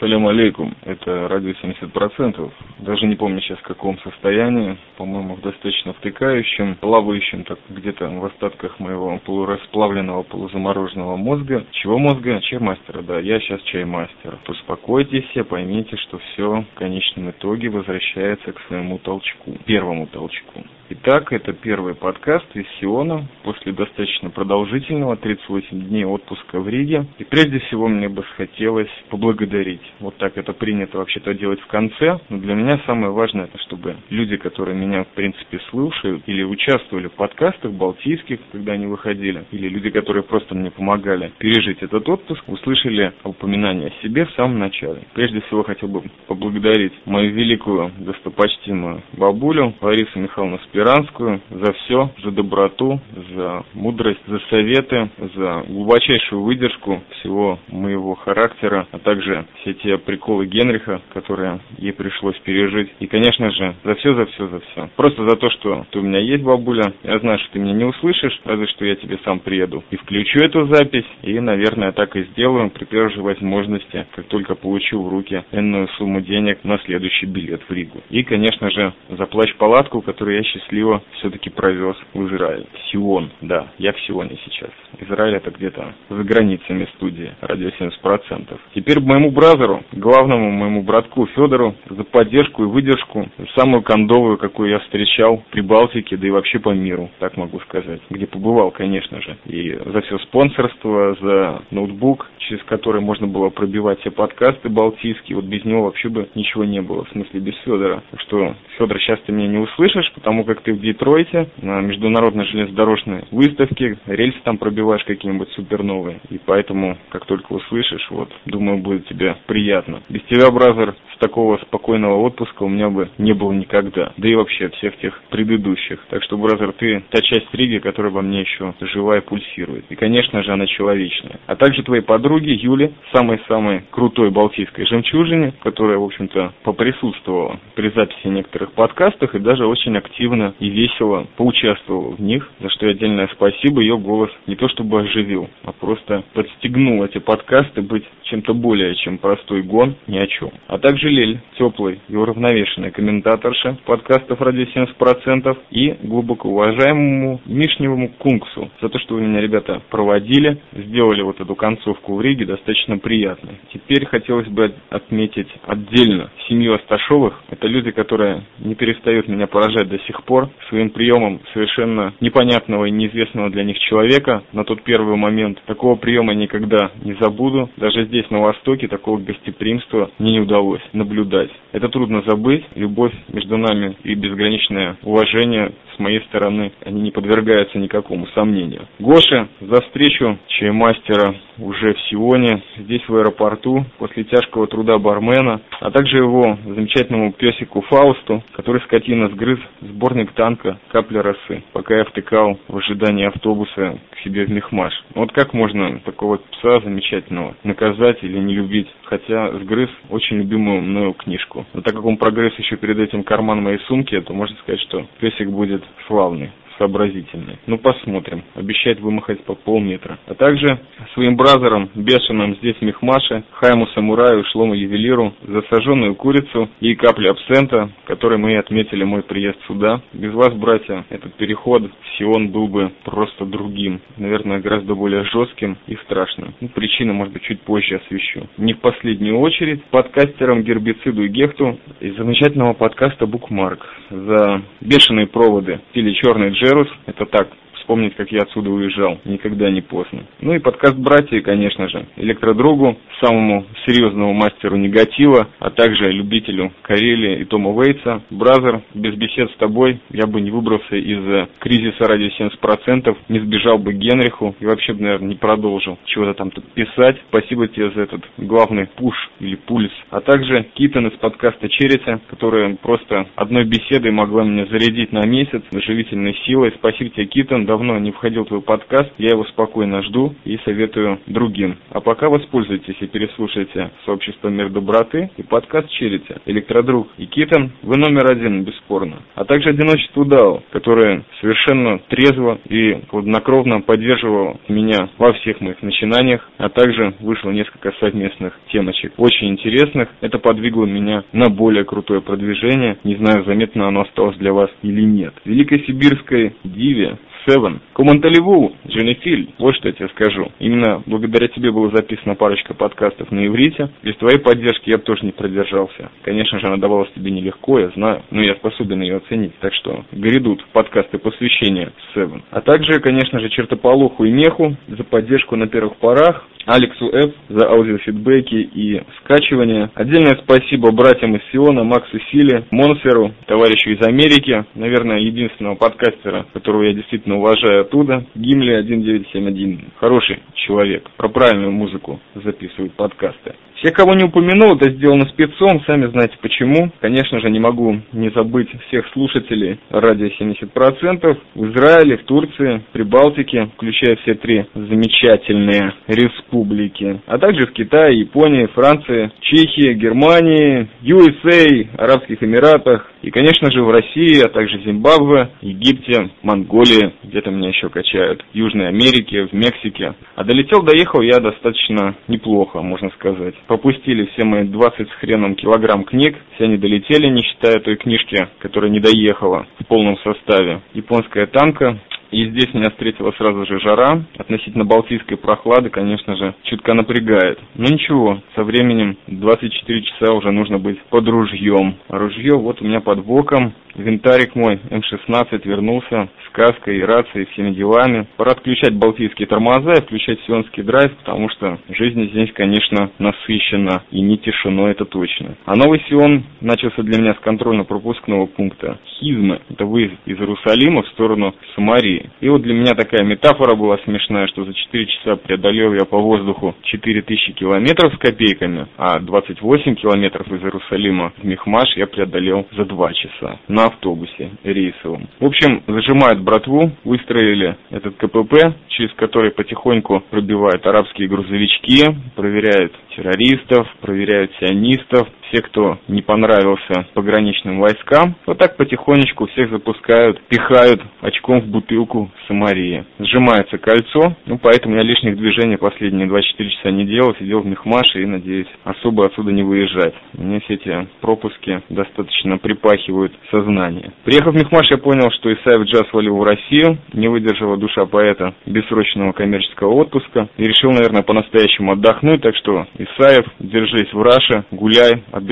Салям алейкум. Это радио 70%. Даже не помню сейчас в каком состоянии. По-моему, в достаточно втыкающем, плавающем так где-то в остатках моего полурасплавленного, полузамороженного мозга. Чего мозга? Чаймастера, да. Я сейчас чаймастер. Успокойтесь поймите, что все в конечном итоге возвращается к своему толчку. Первому толчку. Итак, это первый подкаст из Сиона после достаточно продолжительного 38 дней отпуска в Риге. И прежде всего мне бы хотелось поблагодарить. Вот так это принято вообще-то делать в конце. Но для меня самое важное, это чтобы люди, которые меня в принципе слушают или участвовали в подкастах балтийских, когда они выходили, или люди, которые просто мне помогали пережить этот отпуск, услышали упоминание о себе в самом начале. Прежде всего хотел бы поблагодарить мою великую, достопочтимую бабулю Ларису Михайловну Спиранскую за все, за доброту, за мудрость, за советы, за глубочайшую выдержку всего моего характера, а также все те приколы Генриха, которые ей пришлось пережить. И, конечно же, за все, за все, за все. Просто за то, что ты у меня есть, бабуля. Я знаю, что ты меня не услышишь, разве что я тебе сам приеду и включу эту запись. И, наверное, так и сделаю при первой же возможности, как только получу в руки энную сумму денег на следующий билет в Ригу. И, конечно же, за плащ-палатку, которую я сейчас счастливо все-таки провез в Израиль. Сион, да, я в Сионе сейчас. Израиль это где-то за границами студии, радио 70%. Теперь моему бразеру, главному моему братку Федору, за поддержку и выдержку, самую кондовую, какую я встречал при Балтике, да и вообще по миру, так могу сказать. Где побывал, конечно же. И за все спонсорство, за ноутбук, через который можно было пробивать все подкасты балтийские. Вот без него вообще бы ничего не было, в смысле без Федора. Так что, Федор, сейчас ты меня не услышишь, потому как ты в Детройте на международной железнодорожной выставке, рельсы там пробиваешь какие-нибудь суперновые. И поэтому, как только услышишь, вот, думаю, будет тебе приятно. Без тебя, бразер, с такого спокойного отпуска у меня бы не было никогда. Да и вообще всех тех предыдущих. Так что, бразер, ты та часть Риги, которая во мне еще жива и пульсирует. И, конечно же, она человечная. А также твои подруги Юли, самой-самой крутой балтийской жемчужине, которая, в общем-то, поприсутствовала при записи некоторых подкастах и даже очень активно и весело поучаствовала в них, за что отдельное спасибо. Ее голос не то чтобы оживил, а просто подстегнул эти подкасты быть чем-то более, чем простой гон ни о чем. А также Лель, теплый и уравновешенный комментаторша подкастов «Радио 70%» и глубоко уважаемому Мишневому Кунксу за то, что вы меня, ребята, проводили, сделали вот эту концовку в Риге достаточно приятной. Теперь хотелось бы отметить отдельно семью Асташовых. Это люди, которые не перестают меня поражать до сих пор своим приемом совершенно непонятного и неизвестного для них человека на тот первый момент. Такого приема никогда не забуду. Даже здесь, на Востоке, такого гостеприимства мне не удалось наблюдать. Это трудно забыть. Любовь между нами и безграничное уважение с моей стороны, они не подвергаются никакому сомнению. Гоша за встречу чаймастера уже в Сионе, здесь в аэропорту, после тяжкого труда бармена, а также его замечательному песику Фаусту, который скотина сгрыз сборник танка «Капля росы», пока я втыкал в ожидании автобуса к себе в Мехмаш. Вот как можно такого пса замечательного наказать или не любить, хотя сгрыз очень любимую мною книжку. Но так как он прогресс еще перед этим карман моей сумки, то можно сказать, что песик будет славный сообразительный. Ну, посмотрим. Обещает вымахать по полметра. А также своим бразером, бешеным здесь Мехмаше, Хайму Самураю и Шлому Ювелиру за сожженную курицу и капли абсента, которой мы отметили мой приезд сюда. Без вас, братья, этот переход в Сион был бы просто другим. Наверное, гораздо более жестким и страшным. Ну, причины, может быть, чуть позже освещу. Не в последнюю очередь подкастерам Гербициду и Гехту из замечательного подкаста Букмарк за бешеные проводы или черный джет Джерус, это так, вспомнить, как я отсюда уезжал. Никогда не поздно. Ну и подкаст «Братья», конечно же. Электродругу, самому серьезному мастеру негатива, а также любителю Карелии и Тома Уэйтса. Бразер, без бесед с тобой я бы не выбрался из кризиса ради 70%, не сбежал бы Генриху и вообще бы, наверное, не продолжил чего-то там тут писать. Спасибо тебе за этот главный пуш или пульс. А также Китон из подкаста Черити, которая просто одной беседой могла меня зарядить на месяц живительной силой. Спасибо тебе, Китон давно не входил в твой подкаст, я его спокойно жду и советую другим. А пока воспользуйтесь и переслушайте сообщество Мир Доброты и подкаст Черити, Электродруг и Китон, вы номер один, бесспорно. А также Одиночество Дао, которое совершенно трезво и хладнокровно поддерживало меня во всех моих начинаниях, а также вышло несколько совместных темочек, очень интересных. Это подвигло меня на более крутое продвижение. Не знаю, заметно оно осталось для вас или нет. Великой Сибирской Диве Seven. Куманталеву, Дженефиль, вот что я тебе скажу. Именно благодаря тебе была записана парочка подкастов на иврите. Без твоей поддержки я бы тоже не продержался. Конечно же, она давалась тебе нелегко, я знаю, но я способен ее оценить. Так что грядут подкасты посвящения Seven. А также, конечно же, Чертополоху и Меху за поддержку на первых порах. Алексу Ф. за аудиофидбэки и скачивание. Отдельное спасибо братьям из Сиона, Максу Силе, Монсеру, товарищу из Америки, наверное, единственного подкастера, которого я действительно уважаю оттуда, Гимли 1971. Хороший человек, про правильную музыку записывает подкасты. Все, кого не упомянул, это сделано спецом, сами знаете почему. Конечно же, не могу не забыть всех слушателей радио 70% в Израиле, в Турции, в Прибалтике, включая все три замечательные республики, а также в Китае, Японии, Франции, Чехии, Германии, USA, Арабских Эмиратах и, конечно же, в России, а также Зимбабве, Египте, Монголии, где-то меня еще качают, в Южной Америке, в Мексике. А долетел, доехал я достаточно неплохо, можно сказать пропустили все мои 20 с хреном килограмм книг, все они долетели, не считая той книжки, которая не доехала в полном составе. Японская танка, и здесь меня встретила сразу же жара. Относительно балтийской прохлады, конечно же, чутка напрягает. Но ничего, со временем 24 часа уже нужно быть под ружьем. Ружье вот у меня под боком. Винтарик мой М16 вернулся с каской, рацией, всеми делами. Пора отключать балтийские тормоза и включать сионский драйв, потому что жизнь здесь, конечно, насыщена и не тишино, это точно. А новый Сион начался для меня с контрольно-пропускного пункта Хизмы. Это выезд из Иерусалима в сторону Самарии. И вот для меня такая метафора была смешная, что за 4 часа преодолел я по воздуху 4000 километров с копейками, а 28 километров из Иерусалима в Мехмаш я преодолел за 2 часа. На автобусе рейсовом. В общем, зажимают братву, выстроили этот КПП, через который потихоньку пробивают арабские грузовички, проверяют террористов, проверяют сионистов, все, кто не понравился пограничным войскам, вот так потихонечку всех запускают, пихают очком в бутылку Самарии. Сжимается кольцо, ну поэтому я лишних движений последние 24 часа не делал, сидел в Мехмаше и надеюсь особо отсюда не выезжать. Мне все эти пропуски достаточно припахивают сознание. Приехав в Мехмаш, я понял, что Исаев Джаз свалил в Россию, не выдержала душа поэта бессрочного коммерческого отпуска и решил, наверное, по-настоящему отдохнуть, так что Исаев, держись в Раше, гуляй, отдыхай,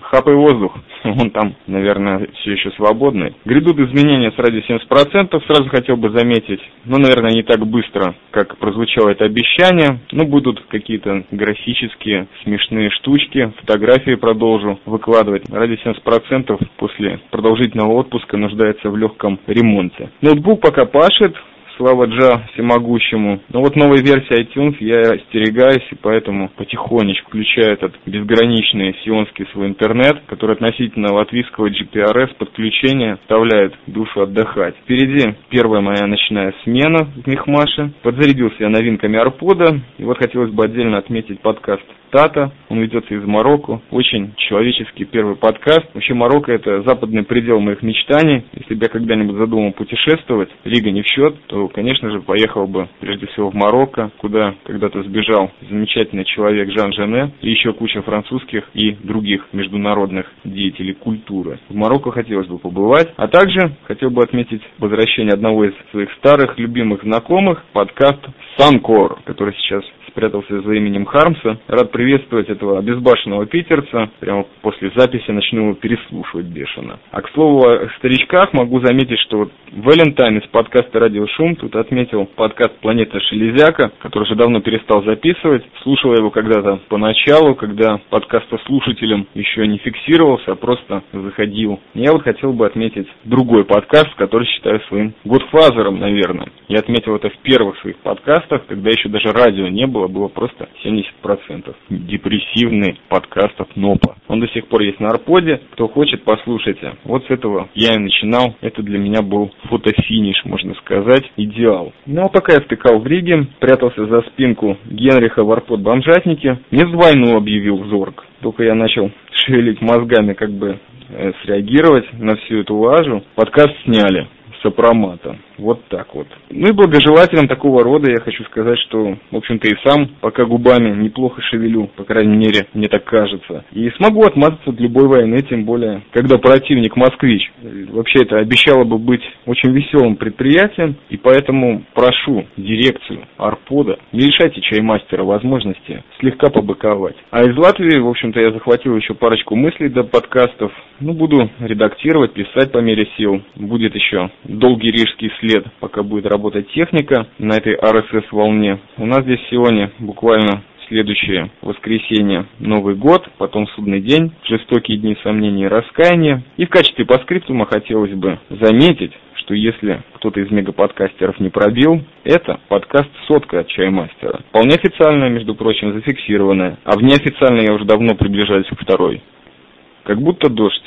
хапай воздух, он там, наверное, все еще свободный. Грядут изменения с радио 70%, сразу хотел бы заметить, но, наверное, не так быстро, как прозвучало это обещание, но будут какие-то графические смешные штучки, фотографии продолжу выкладывать. Радио 70% после продолжительного отпуска нуждается в легком ремонте. Ноутбук пока пашет, слава Джа всемогущему. Но вот новой версии iTunes я остерегаюсь, и поэтому потихонечку включаю этот безграничный сионский свой интернет, который относительно латвийского GPRS подключения оставляет душу отдыхать. Впереди первая моя ночная смена в Мехмаше. Подзарядился я новинками Арпода, и вот хотелось бы отдельно отметить подкаст Тата, он ведется из Марокко, очень человеческий первый подкаст. Вообще Марокко это западный предел моих мечтаний. Если бы я когда-нибудь задумал путешествовать, Рига не в счет, то, конечно же, поехал бы прежде всего в Марокко, куда когда-то сбежал замечательный человек Жан Жене и еще куча французских и других международных деятелей культуры. В Марокко хотелось бы побывать, а также хотел бы отметить возвращение одного из своих старых любимых знакомых, подкаст Санкор, который сейчас спрятался за именем Хармса. Рад приветствовать этого обезбашенного питерца. Прямо после записи начну его переслушивать бешено. А к слову о старичках могу заметить, что вот Валентайн из подкаста «Радио Шум» тут отметил подкаст «Планета Шелезяка», который уже давно перестал записывать. Слушал его когда-то поначалу, когда подкаста слушателям еще не фиксировался, а просто заходил. Я вот хотел бы отметить другой подкаст, который считаю своим годфазером, наверное. Я отметил это в первых своих подкастах, когда еще даже радио не было, а было просто 70%. Депрессивный подкаст от НОПа. Он до сих пор есть на Арподе. Кто хочет, послушайте. Вот с этого я и начинал. Это для меня был фотофиниш, можно сказать, идеал. Ну а пока я втыкал в Риге, прятался за спинку Генриха в Арпод бомжатнике, мне войну объявил Зорг. Только я начал шевелить мозгами, как бы э, среагировать на всю эту лажу. Подкаст сняли сопромата. Вот так вот. Ну и благожелателям такого рода я хочу сказать, что, в общем-то, и сам пока губами неплохо шевелю, по крайней мере, мне так кажется. И смогу отмазаться от любой войны, тем более, когда противник москвич. Вообще это обещало бы быть очень веселым предприятием, и поэтому прошу дирекцию Арпода, не лишайте чаймастера возможности слегка побыковать. А из Латвии, в общем-то, я захватил еще парочку мыслей до подкастов. Ну, буду редактировать, писать по мере сил. Будет еще долгий рижский след, пока будет работать техника на этой RSS-волне. У нас здесь сегодня буквально следующее воскресенье Новый год, потом судный день, жестокие дни сомнений и раскаяния. И в качестве паскриптума хотелось бы заметить, что если кто-то из мегаподкастеров не пробил, это подкаст «Сотка» от Чаймастера. Вполне официальная, между прочим, зафиксированная. А в неофициальной я уже давно приближаюсь к второй. Как будто дождь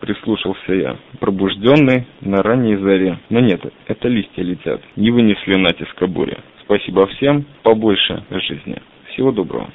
прислушался я, пробужденный на ранней заре. Но нет, это листья летят, не вынесли натиска бури. Спасибо всем, побольше жизни. Всего доброго.